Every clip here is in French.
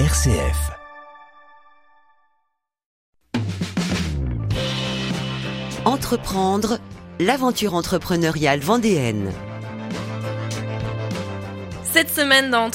RCF. Entreprendre, l'aventure entrepreneuriale vendéenne. Cette semaine dans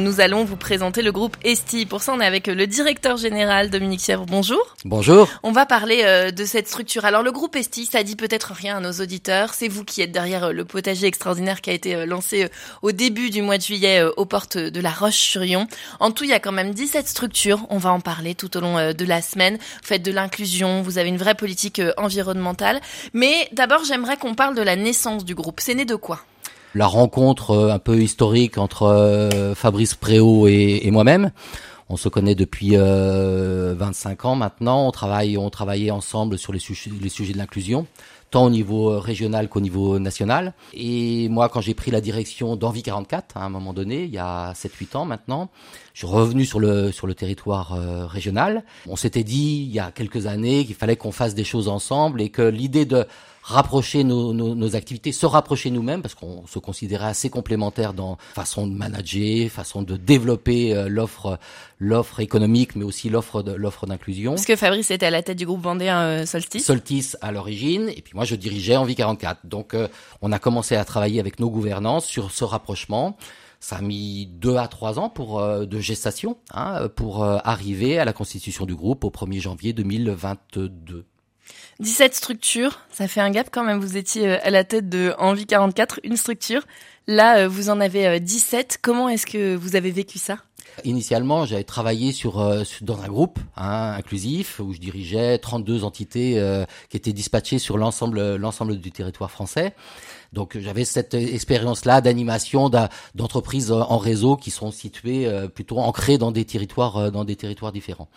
nous allons vous présenter le groupe Esti. Pour ça, on est avec le directeur général Dominique Chèvre. Bonjour. Bonjour. On va parler euh, de cette structure. Alors le groupe Esti, ça dit peut-être rien à nos auditeurs. C'est vous qui êtes derrière euh, le potager extraordinaire qui a été euh, lancé au début du mois de juillet aux portes de la Roche-sur-Yon. En tout, il y a quand même 17 structures. On va en parler tout au long de la semaine. Vous faites de l'inclusion, vous avez une vraie politique environnementale. Mais d'abord, j'aimerais qu'on parle de la naissance du groupe. C'est né de quoi? La rencontre euh, un peu historique entre euh, Fabrice Préau et, moi-même. On se connaît depuis euh, 25 ans maintenant. On travaille, on travaillait ensemble sur les sujets, les sujets de l'inclusion, tant au niveau euh, régional qu'au niveau national. Et moi, quand j'ai pris la direction d'Envie 44, à un moment donné, il y a 7-8 ans maintenant, je suis revenu sur le sur le territoire régional. On s'était dit il y a quelques années qu'il fallait qu'on fasse des choses ensemble et que l'idée de rapprocher nos, nos, nos, activités, se rapprocher nous-mêmes, parce qu'on se considérait assez complémentaires dans façon de manager, façon de développer euh, l'offre l'offre économique, mais aussi l'offre l'offre d'inclusion. Parce que Fabrice était à la tête du groupe vendéen euh, Solstice. Solstice à l'origine, et puis moi je dirigeais Envie 44. Donc euh, on a commencé à travailler avec nos gouvernances sur ce rapprochement. Ça a mis deux à trois ans pour de gestation hein, pour arriver à la constitution du groupe au 1er janvier 2022. 17 structures, ça fait un gap quand même. Vous étiez euh, à la tête de Envie 44, une structure. Là, euh, vous en avez 17. Euh, Comment est-ce que vous avez vécu ça? Initialement, j'avais travaillé sur, dans un groupe hein, inclusif où je dirigeais 32 entités qui étaient dispatchées sur l'ensemble l'ensemble du territoire français. Donc j'avais cette expérience-là d'animation d'entreprises en réseau qui sont situées plutôt ancrées dans des territoires dans des territoires différents.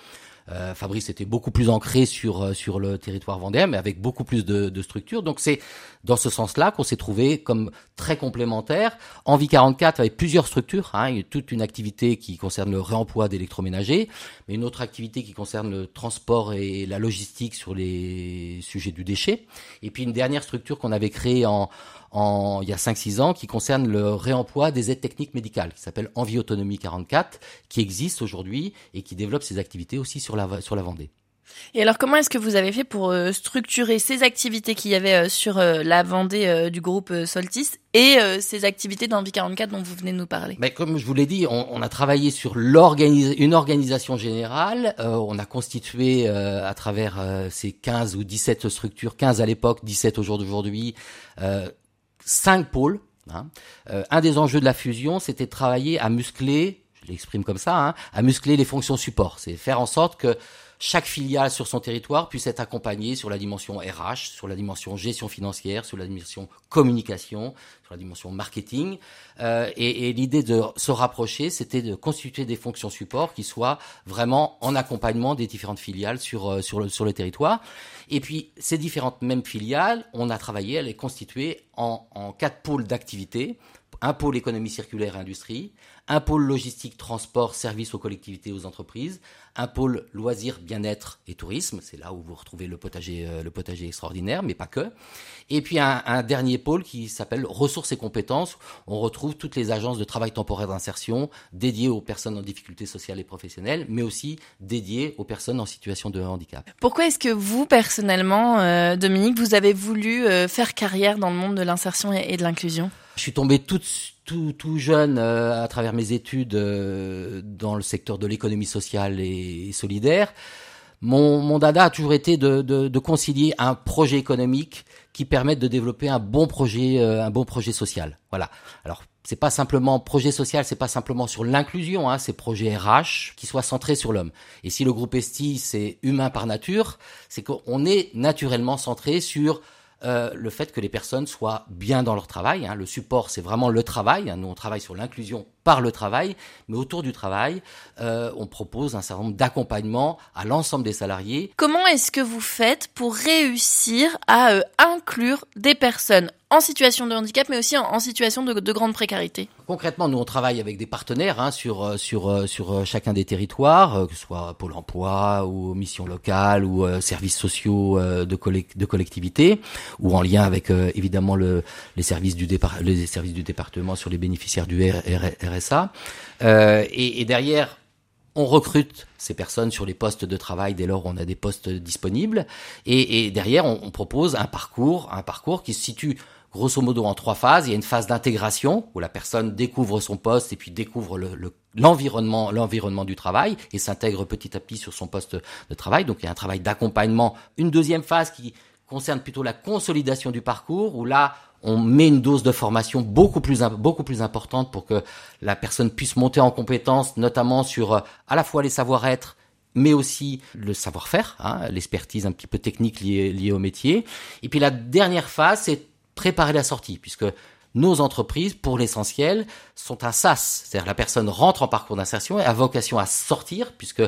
Euh, Fabrice était beaucoup plus ancré sur euh, sur le territoire vendéen, mais avec beaucoup plus de, de structures. Donc c'est dans ce sens-là qu'on s'est trouvé comme très complémentaires. Envie 44 avait plusieurs structures, hein, toute une activité qui concerne le réemploi d'électroménagers, mais une autre activité qui concerne le transport et la logistique sur les sujets du déchet, et puis une dernière structure qu'on avait créée en en, il y a 5-6 ans qui concerne le réemploi des aides techniques médicales, qui s'appelle Envie Autonomie 44, qui existe aujourd'hui et qui développe ses activités aussi sur la, sur la Vendée. Et alors, comment est-ce que vous avez fait pour euh, structurer ces activités qu'il y avait euh, sur euh, la Vendée du groupe Soltis et ces activités d'Envie 44 dont vous venez de nous parler? Mais Comme je vous l'ai dit, on, on, a travaillé sur une organisation générale. on a constitué à travers ces 15 ou 17 structures, 15 à l'époque, 17 au jour d'aujourd'hui, cinq pôles. Hein. Euh, un des enjeux de la fusion, c'était de travailler à muscler, je l'exprime comme ça, hein, à muscler les fonctions support. C'est faire en sorte que chaque filiale sur son territoire puisse être accompagnée sur la dimension RH, sur la dimension gestion financière, sur la dimension communication, sur la dimension marketing. Euh, et, et l'idée de se rapprocher, c'était de constituer des fonctions support qui soient vraiment en accompagnement des différentes filiales sur, euh, sur, le, sur le territoire. Et puis, ces différentes mêmes filiales, on a travaillé à les constituer en, en quatre pôles d'activité un pôle économie circulaire et industrie, un pôle logistique, transport, services aux collectivités et aux entreprises, un pôle loisirs, bien-être et tourisme, c'est là où vous retrouvez le potager, euh, le potager extraordinaire, mais pas que. Et puis un, un dernier pôle qui s'appelle ressources et compétences. On retrouve toutes les agences de travail temporaire d'insertion dédiées aux personnes en difficulté sociale et professionnelle, mais aussi dédiées aux personnes en situation de handicap. Pourquoi est-ce que vous, personnellement, euh, Dominique, vous avez voulu euh, faire carrière dans le monde de l'insertion et de l'inclusion? Je suis tombé tout, tout, tout jeune euh, à travers mes études euh, dans le secteur de l'économie sociale et, solidaire. Mon, mon, dada a toujours été de, de, de, concilier un projet économique qui permette de développer un bon projet, euh, un bon projet social. Voilà. Alors c'est pas simplement projet social, c'est pas simplement sur l'inclusion, hein, c'est projet RH qui soit centré sur l'homme. Et si le groupe Esti c'est humain par nature, c'est qu'on est naturellement centré sur euh, le fait que les personnes soient bien dans leur travail. Hein. Le support, c'est vraiment le travail. Hein. Nous, on travaille sur l'inclusion par le travail, mais autour du travail, euh, on propose un certain nombre d'accompagnements à l'ensemble des salariés. Comment est-ce que vous faites pour réussir à euh, inclure des personnes en situation de handicap, mais aussi en, situation de, grande précarité? Concrètement, nous on travaille avec des partenaires hein, sur euh, sur euh, sur euh, chacun des territoires, que ce soit Pôle Emploi ou missions locales ou services sociaux de, de collectivités, ou en lien avec évidemment le, les services du départ, les services du département sur les bénéficiaires du RSA. et, et derrière, on recrute ces personnes sur les postes de travail dès lors où on a des postes disponibles. Et, derrière, on, propose un parcours, un parcours qui se situe grosso modo en trois phases. Il y a une phase d'intégration où la personne découvre son poste et puis découvre l'environnement, l'environnement du travail et s'intègre petit à petit sur son poste de travail. Donc il y a un travail d'accompagnement. Une deuxième phase qui concerne plutôt la consolidation du parcours où là on met une dose de formation beaucoup plus beaucoup plus importante pour que la personne puisse monter en compétence, notamment sur euh, à la fois les savoir-être, mais aussi le savoir-faire, hein, l'expertise un petit peu technique liée, liée au métier. Et puis la dernière phase, c'est préparer la sortie, puisque nos entreprises, pour l'essentiel, sont un SAS, c'est-à-dire la personne rentre en parcours d'insertion et a vocation à sortir, puisque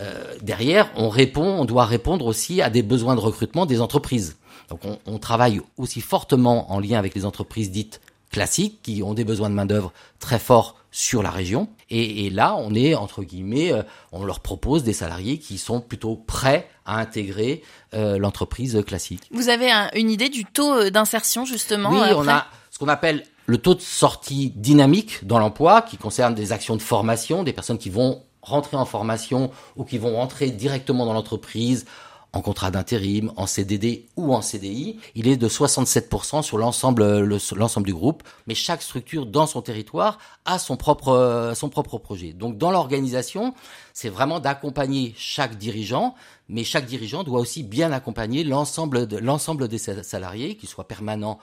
euh, derrière, on répond, on doit répondre aussi à des besoins de recrutement des entreprises. Donc on, on, travaille aussi fortement en lien avec les entreprises dites classiques qui ont des besoins de main d'œuvre très forts sur la région. Et, et, là, on est entre guillemets, euh, on leur propose des salariés qui sont plutôt prêts à intégrer euh, l'entreprise classique. Vous avez une idée du taux euh, d'insertion justement Oui, on a ce qu'on appelle le taux de sortie dynamique dans l'emploi, qui concerne des actions de formation, des personnes qui vont rentrer en formation ou qui vont rentrer directement dans l'entreprise en contrat d'intérim, en CDD ou en CDI, il est de 67% sur l'ensemble l'ensemble du groupe, mais chaque structure dans son territoire a son propre son propre projet. Donc dans l'organisation, c'est vraiment d'accompagner chaque dirigeant, mais chaque dirigeant doit aussi bien accompagner l'ensemble de l'ensemble des salariés, qu'ils soient permanents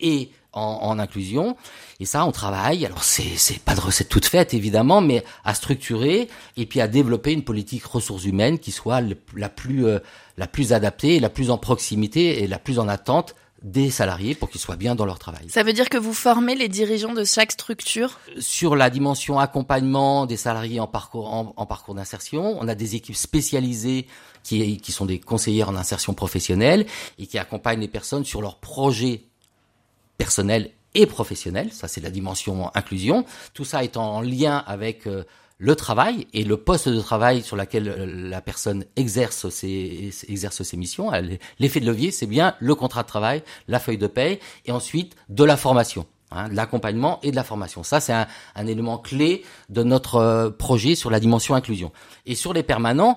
et en, inclusion. Et ça, on travaille. Alors, c'est c'est pas de recette toute faite évidemment, mais à structurer et puis à développer une politique ressources humaines qui soit la plus euh, la plus adaptée, la plus en proximité et la plus en attente des salariés pour qu'ils soient bien dans leur travail. Ça veut dire que vous formez les dirigeants de chaque structure? Sur la dimension accompagnement des salariés en parcours en, parcours d'insertion, on a des équipes spécialisées qui, qui sont des conseillères en insertion professionnelle et qui accompagnent les personnes sur leurs projets personnel et professionnel. Ça, c'est la dimension inclusion. Tout ça est en lien avec euh, le travail et le poste de travail sur lequel euh, la personne exerce ses, exerce ses missions. L'effet de levier, c'est bien le contrat de travail, la feuille de paie et ensuite de la formation. Hein, de l'accompagnement et de la formation. Ça, c'est un, un, élément clé de notre euh, projet sur la dimension inclusion. Et sur les permanents,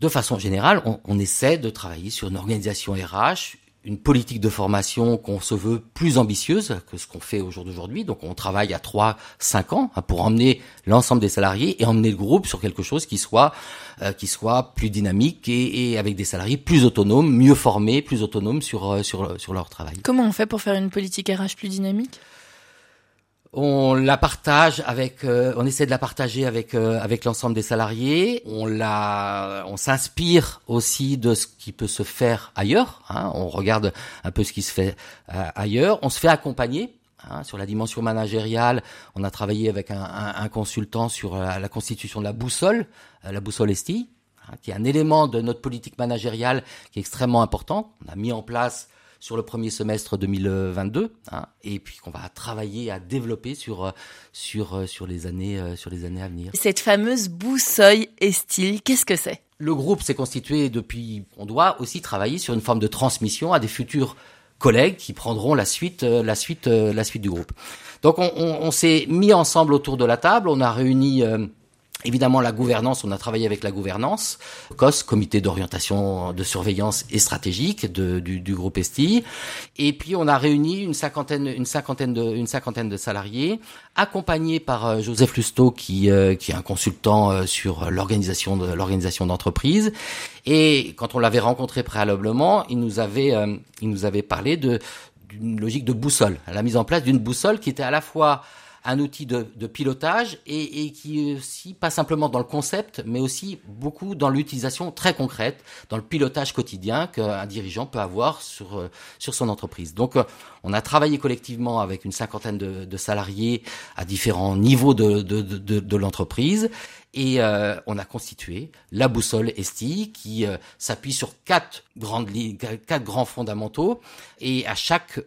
de façon générale, on, on essaie de travailler sur une organisation RH, une politique de formation qu'on se veut plus ambitieuse que ce qu'on fait au jour d'aujourd'hui. Donc on travaille à 3 5 ans hein, pour emmener l'ensemble des salariés et emmener le groupe sur quelque chose qui soit euh, qui soit plus dynamique et, et, avec des salariés plus autonomes, mieux formés, plus autonomes sur euh, sur sur leur travail. Comment on fait pour faire une politique RH plus dynamique? On la partage avec, euh, on essaie de la partager avec euh, avec l'ensemble des salariés. On la, on s'inspire aussi de ce qui peut se faire ailleurs. Hein. On regarde un peu ce qui se fait euh, ailleurs. On se fait accompagner. Hein, sur la dimension managériale, on a travaillé avec un, un, consultant sur la, constitution de la boussole, la boussole ESTI, hein, qui est un élément de notre politique managériale qui est extrêmement important. On a mis en place sur le premier semestre 2022, hein, et puis qu'on va travailler à développer sur euh, sur euh, sur les années euh, sur les années à venir. Cette fameuse boussole style, qu'est-ce que c'est? Le groupe s'est constitué depuis. On doit aussi travailler sur une forme de transmission à des futurs collègues qui prendront la suite la suite la suite du groupe. Donc on, on, on s'est mis ensemble autour de la table, on a réuni Évidemment, la gouvernance, on a travaillé avec la gouvernance, COS, Comité d'orientation, de surveillance et stratégique du, du, groupe Esti. Et puis, on a réuni une cinquantaine, une cinquantaine de, une cinquantaine de salariés, accompagnés par euh, Joseph Lusto, qui, euh, qui est un consultant euh, sur l'organisation de l'organisation d'entreprise. Et quand on l'avait rencontré préalablement, il nous avait, il nous avait parlé d'une logique de boussole, la mise en place d'une boussole qui était à la fois un outil de, de pilotage et, et, qui aussi pas simplement dans le concept, mais aussi beaucoup dans l'utilisation très concrète, dans le pilotage quotidien qu'un dirigeant peut avoir sur euh, sur son entreprise. Donc, euh, on a travaillé collectivement avec une cinquantaine de, de salariés à différents niveaux de, de, de, de l'entreprise et euh, on a constitué la boussole Esti qui s'appuie sur quatre grandes quatre grands fondamentaux et à chaque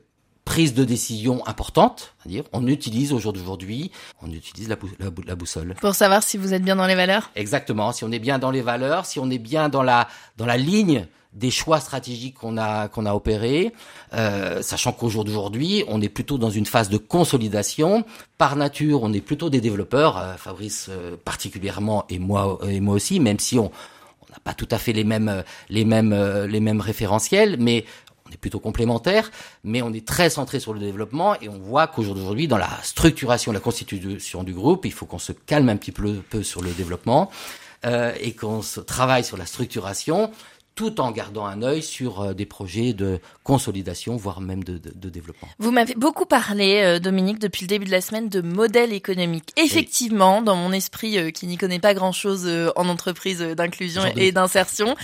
prise de décision importante, on utilise aujourd'hui, on utilise la, la, boussole. Pour savoir si vous êtes bien dans les valeurs Exactement, si on est bien dans les valeurs, si on est bien dans la, dans la ligne des choix stratégiques qu'on a qu'on a opérés, euh, sachant qu'au jour d'aujourd'hui, on est plutôt dans une phase de consolidation. Par nature, on est plutôt des développeurs, euh, Fabrice euh, particulièrement et moi et moi aussi, même si on on n'a pas tout à fait les mêmes les mêmes les mêmes référentiels, mais on est plutôt complémentaires, mais on est très centré sur le développement et on voit qu'aujourd'hui, dans la structuration, la constitution du groupe, il faut qu'on se calme un petit peu, sur le développement euh, et qu'on travaille sur la structuration tout en gardant un œil sur euh, des projets de consolidation, voire même de, de, de développement. Vous m'avez beaucoup parlé, euh, Dominique, depuis le début de la semaine, de modèle économique. Effectivement, dans mon esprit euh, qui n'y connaît pas grand-chose en entreprise d'inclusion et d'insertion,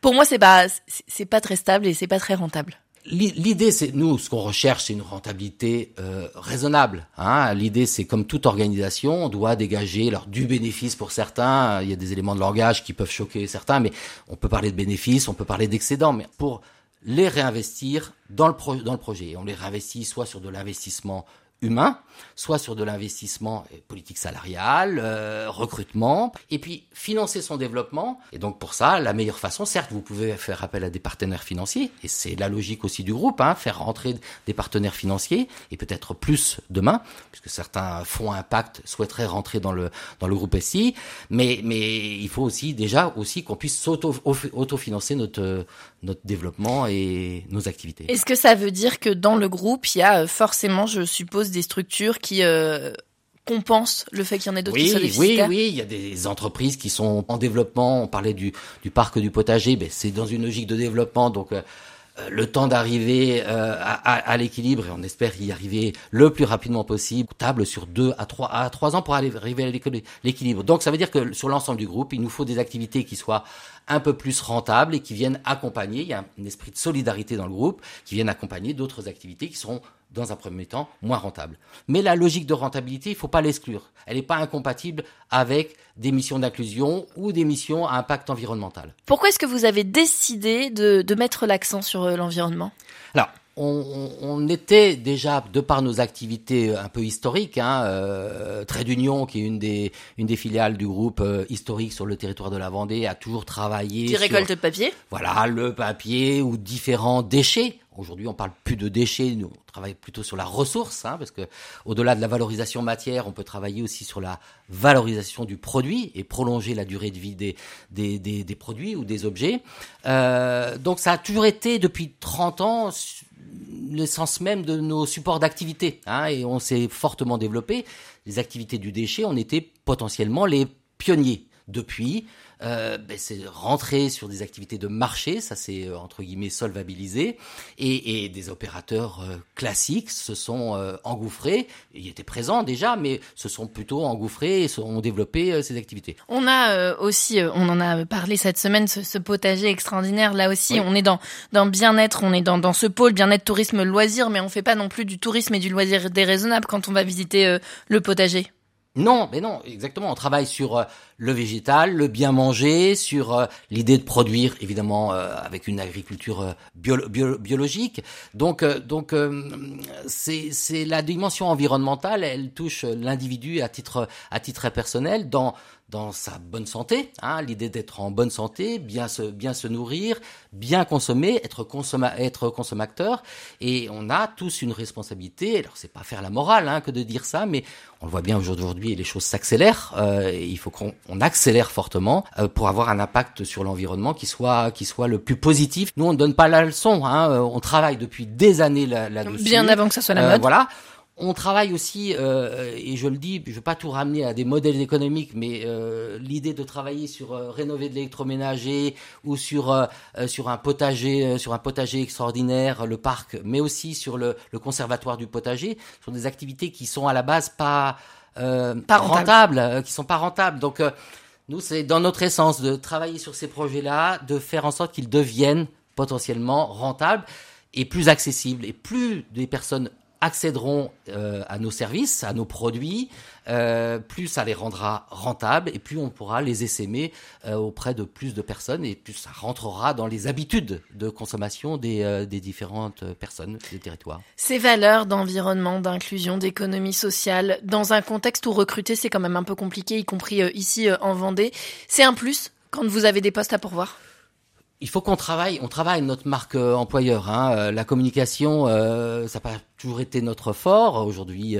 pour moi, c'est pas c'est pas très stable et c'est pas très rentable. L'idée, c'est nous, ce qu'on recherche, c'est une rentabilité euh, raisonnable. Hein. L'idée, c'est comme toute organisation, on doit dégager alors, du bénéfice pour certains. Il y a des éléments de langage qui peuvent choquer certains, mais on peut parler de bénéfices, on peut parler d'excédents, mais pour les réinvestir dans le, pro dans le projet. On les réinvestit soit sur de l'investissement humain, soit sur de l'investissement politique salariale, euh, recrutement, et puis financer son développement. Et donc pour ça, la meilleure façon, certes, vous pouvez faire appel à des partenaires financiers, et c'est la logique aussi du groupe, hein, faire rentrer des partenaires financiers, et peut-être plus demain, puisque certains fonds impact souhaiteraient rentrer dans le dans le groupe SI, mais mais il faut aussi déjà aussi qu'on puisse s'auto-autofinancer notre notre développement et nos activités. Est-ce que ça veut dire que dans le groupe, il y a euh, forcément, je suppose, des structures qui euh, compensent le fait qu'il y en ait d'autres qui soient Oui, oui, il y a des entreprises qui sont en développement. On parlait du, du parc du potager, ben c'est dans une logique de développement, donc euh, euh, le temps d'arriver euh, à, à, l'équilibre et on espère y arriver le plus rapidement possible, table sur deux à trois à trois ans pour arriver à l'équilibre. Donc ça veut dire que sur l'ensemble du groupe, il nous faut des activités qui soient un peu plus rentables et qui viennent accompagner, il y a un esprit de solidarité dans le groupe, qui viennent accompagner d'autres activités qui seront dans un premier temps, moins rentable. Mais la logique de rentabilité, il ne faut pas l'exclure. Elle n'est pas incompatible avec des missions d'inclusion ou des missions à impact environnemental. Pourquoi est-ce que vous avez décidé de, de mettre l'accent sur euh, l'environnement? Alors, on, on, était déjà, de par nos activités un peu historiques, hein, euh, Trait d'Union, qui est une des, une des filiales du groupe euh, historique sur le territoire de la Vendée, a toujours travaillé. Qui récolte le papier Voilà, le papier ou différents déchets. Aujourd'hui, on parle plus de déchets, nous on travaille plutôt sur la ressource, hein, parce que au-delà de la valorisation matière, on peut travailler aussi sur la valorisation du produit et prolonger la durée de vie des, des, des, des produits ou des objets. Euh, donc ça a toujours été depuis 30 ans l'essence même de nos supports d'activité, hein, et on s'est fortement développé. Les activités du déchet, on était potentiellement les pionniers. Depuis, euh, ben c'est rentrer sur des activités de marché, ça c'est euh, entre guillemets solvabilisé, et, et des opérateurs euh, classiques se sont euh, engouffrés, ils étaient présents déjà, mais se sont plutôt engouffrés et ont développé ces activités. On a aussi, on en a parlé cette semaine, ce, ce potager extraordinaire, là aussi, on est dans, dans bien-être, on est dans, dans ce pôle bien-être, tourisme, loisir, mais on fait pas non plus du tourisme et du loisir déraisonnable quand on va visiter le potager. Non, mais non, exactement. On travaille sur le végétal, le bien manger, sur euh, l'idée de produire évidemment euh, avec une agriculture euh, biologique. Donc donc c'est c'est la dimension environnementale, elle touche l'individu à titre à titre personnel dans dans sa bonne santé, hein, l'idée d'être en bonne santé, bien se bien se nourrir, bien consommer, être consomma être consommateur et on a tous une responsabilité. Alors c'est pas faire la morale hein, que de dire ça, mais on le voit bien aujourd'hui, les choses s'accélèrent. Euh, il faut qu'on on accélère fortement euh, pour avoir un impact sur l'environnement qui soit qui soit le plus positif. Nous, on ne donne pas la leçon. Hein, euh, on travaille depuis des années là-dessus. Bien avant que ça soit la mode. Voilà. On travaille aussi, euh, et je le dis, je ne veux pas tout ramener à des modèles économiques, mais euh, l'idée de travailler sur euh, rénover de l'électroménager ou sur sur un potager, sur un potager extraordinaire, le parc, mais aussi sur le, le conservatoire du potager, sont des activités qui sont à la base pas euh, pas rentables, euh, qui sont pas rentables. Donc euh, nous, c'est dans notre essence de travailler sur ces projets-là, de faire en sorte qu'ils deviennent potentiellement rentables et plus accessibles. Et plus des personnes accéderont euh, à nos services, à nos produits, euh, plus ça les rendra rentables et plus on pourra les essaimer euh, auprès de plus de personnes et plus ça rentrera dans les habitudes de consommation des, des différentes personnes des territoires. Ces valeurs d'environnement, d'inclusion, d'économie sociale, dans un contexte où recruter c'est quand même un peu compliqué, y compris ici en Vendée, c'est un plus quand vous avez des postes à pourvoir? Il faut qu'on travaille, on travaille notre marque euh, employeur. Hein. Euh, la communication, euh, ça n'a pas toujours été notre fort. Aujourd'hui,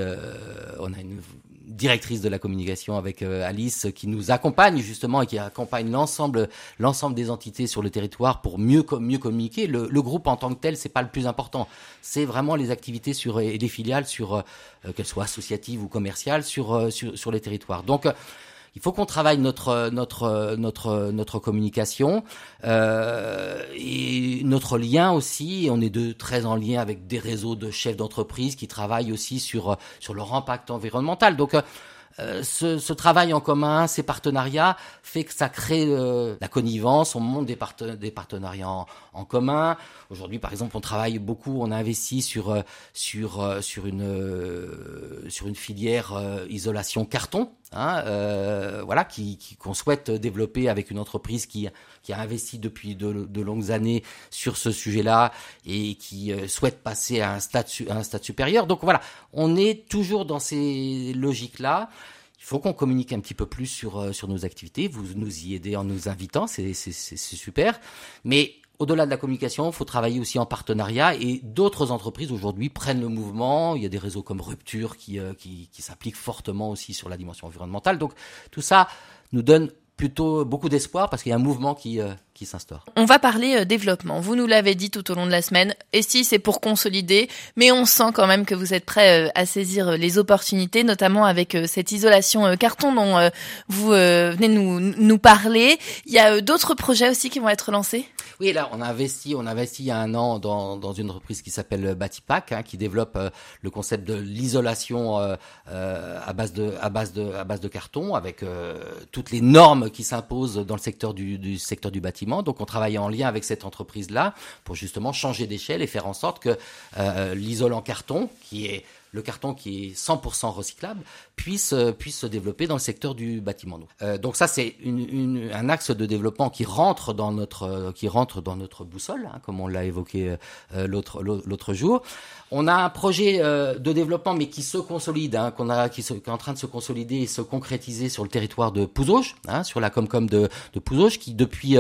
on a une directrice de la communication avec Alice qui nous accompagne justement et qui accompagne l'ensemble l'ensemble des entités sur le territoire pour mieux mieux communiquer. Le, le groupe en tant que tel, c'est pas le plus important. C'est vraiment les activités sur et les filiales sur qu'elles soient associatives ou commerciales sur sur, sur les territoires. Donc il faut qu'on travaille notre notre notre notre communication euh, et notre lien aussi. On est de très en lien avec des réseaux de chefs d'entreprise qui travaillent aussi sur sur leur impact environnemental. Donc euh, ce, ce, travail en commun, ces partenariats, fait que ça crée euh, la connivence, on monte des, des partenariats en, commun. Aujourd'hui, par exemple, on travaille beaucoup, on a investi sur euh, sur sur une sur une filière isolation carton, hein, voilà, qui qu'on souhaite développer avec une entreprise qui qui a investi depuis de, de longues années sur ce sujet-là et qui souhaite passer à un stade à un stade supérieur. Donc voilà, on est toujours dans ces logiques-là. Il faut qu'on communique un petit peu plus sur, euh, sur nos activités. Vous nous y aidez en nous invitant, c'est super. Mais au-delà de la communication, il faut travailler aussi en partenariat et d'autres entreprises aujourd'hui prennent le mouvement. Il y a des réseaux comme Rupture qui, euh, qui, qui s'appliquent fortement aussi sur la dimension environnementale. Donc tout ça nous donne plutôt beaucoup d'espoir parce qu'il y a un mouvement qui, euh, qui s'instaure. On va parler euh, développement. Vous nous l'avez dit tout au long de la semaine. Et si c'est pour consolider, mais on sent quand même que vous êtes prêt euh, à saisir les opportunités, notamment avec cette isolation carton dont vous venez nous, nous parler. Il y a d'autres projets aussi qui vont être lancés? Oui, là, on a investi, on a investi il y a un an dans, dans une entreprise qui s'appelle Batipac, hein, qui développe le concept de l'isolation à base de à base de à base de carton avec toutes les normes qui s'impose dans le secteur du, du, secteur du bâtiment. Donc on travaille en lien avec cette entreprise-là pour justement changer d'échelle et faire en sorte que euh, l'isolant carton, qui est le carton qui est 100% recyclable puisse euh, puisse se développer dans le secteur du bâtiment. Euh, donc ça c'est une, une, un axe de développement qui rentre dans notre euh, qui rentre dans notre boussole, hein, comme on l'a évoqué euh, l'autre l'autre jour. On a un projet de développement mais qui se consolide, hein, qu'on a qui, se, qui, est en train de se consolider et se concrétiser sur le territoire de Pouzauges, hein, sur la Comcom de, de Pouzauges, qui depuis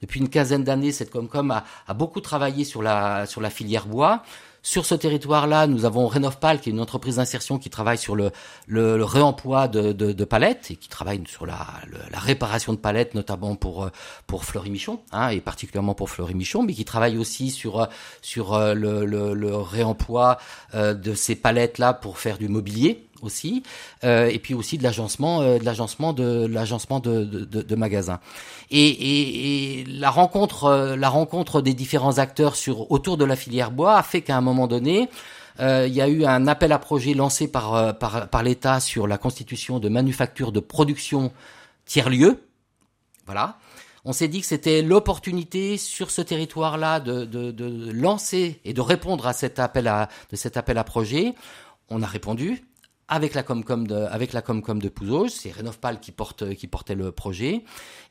depuis une quinzaine d'années cette Comcom a, a beaucoup travaillé sur la sur la filière bois sur ce territoire-là, nous avons Renovpal, qui est une entreprise d'insertion qui travaille sur le, réemploi de, palettes et qui travaille sur la, réparation de palettes, notamment pour pour Fleury Michon, hein, et particulièrement pour Fleury Michon, mais qui travaille aussi sur sur euh, le, réemploi euh, de ces palettes-là pour faire du mobilier aussi, euh, et puis aussi de l'agencement, euh, de l'agencement de l'agencement de, de, de, magasins. Et, et, et, la rencontre, euh, la rencontre des différents acteurs sur autour de la filière bois a fait qu'à un moment donné, euh, il y a eu un appel à projet lancé par euh, par, par l'État sur la constitution de manufactures de production tiers lieu. Voilà. On s'est dit que c'était l'opportunité sur ce territoire-là de, de, de, lancer et de répondre à cet appel à de cet appel à projet. On a répondu avec la Comcom de, avec c'est Renovpal qui porte, portait le projet,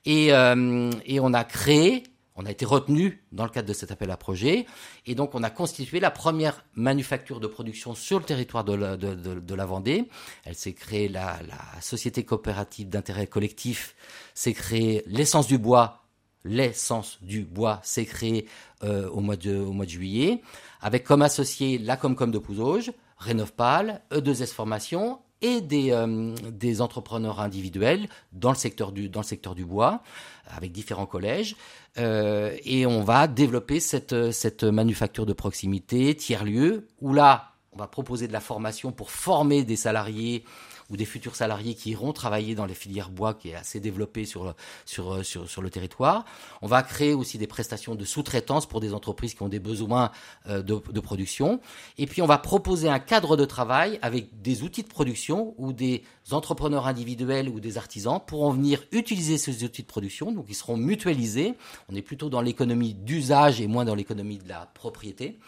et, euh, et on a créé, on a été retenu dans le cadre de cet appel à projet, et donc on a constitué la première manufacture de production sur le territoire de la Vendée. Elle s'est créée la, la société coopérative d'intérêt collectif, s'est créée l'essence du bois, l'essence du bois s'est créée euh, au mois de au mois de juillet, avec comme associé la Comcom de Pouzauges Renovpal, E2S Formation et des, euh, des entrepreneurs individuels dans le secteur du, dans le secteur du bois, avec différents collèges. Euh, et on va développer cette, cette manufacture de proximité, tiers-lieu, où là, on va proposer de la formation pour former des salariés ou des futurs salariés qui iront travailler dans les filières bois qui est assez développée sur, sur, sur, sur le territoire. On va créer aussi des prestations de sous-traitance pour des entreprises qui ont des besoins euh, de, de, production. Et puis on va proposer un cadre de travail avec des outils de production où des entrepreneurs individuels ou des artisans pourront venir utiliser ces outils de production, donc ils seront mutualisés. On est plutôt dans l'économie d'usage et moins dans l'économie de la propriété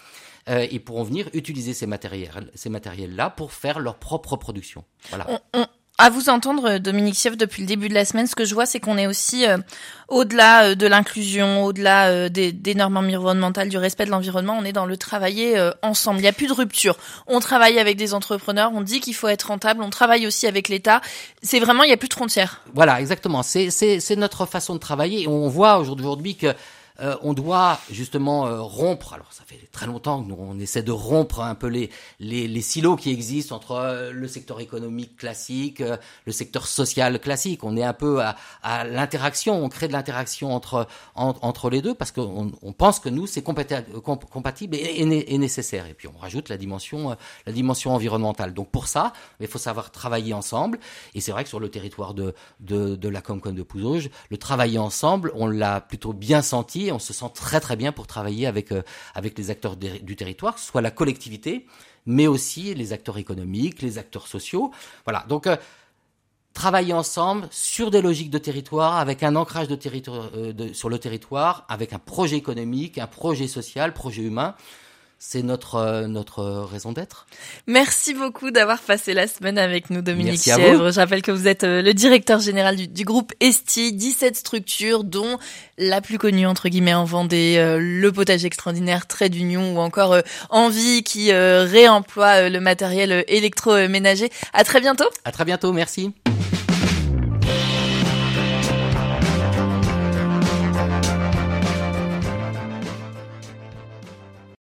euh, ils pourront venir utiliser ces matériels, ces matériels-là pour faire leur propre production. Voilà. On, on, à vous entendre, Dominique Sieff, depuis le début de la semaine, ce que je vois, c'est qu'on est aussi euh, au-delà euh, de l'inclusion, au-delà euh, des, des, normes environnementales, du respect de l'environnement, on est dans le travailler euh, ensemble. Il n'y a plus de rupture. On travaille avec des entrepreneurs, on dit qu'il faut être rentable, on travaille aussi avec l'État. C'est vraiment, il n'y a plus de frontières. Voilà, exactement. C'est notre façon de travailler. On voit aujourd'hui que euh, on doit justement euh, rompre. Alors ça fait très longtemps que nous on essaie de rompre un peu les les, les silos qui existent entre euh, le secteur économique classique, le secteur social classique. On est un peu à, à l'interaction. On crée de l'interaction entre entre les deux parce qu'on on pense que nous c'est compatible et, et, nécessaire. Et puis on rajoute la dimension la dimension environnementale. Donc pour ça, il faut savoir travailler ensemble. Et c'est vrai que sur le territoire de de, de la Comcon de Pouzauges, le travailler ensemble, on l'a plutôt bien senti on se sent très très bien pour travailler avec, euh, avec les acteurs du territoire, soit la collectivité, mais aussi les acteurs économiques, les acteurs sociaux. Voilà, donc euh, travailler ensemble sur des logiques de territoire, avec un ancrage de territoire, euh, sur le territoire, avec un projet économique, un projet social, projet humain c'est notre euh, notre raison d'être. Merci beaucoup d'avoir passé la semaine avec nous, Dominique Chèvre. Je rappelle que vous êtes euh, le directeur général du, groupe Esti, 17 structures, dont la plus connue entre guillemets en Vendée, euh, le potage extraordinaire, Trait d'Union ou encore Envie qui réemploie le matériel électroménager. À très bientôt. À très bientôt, merci.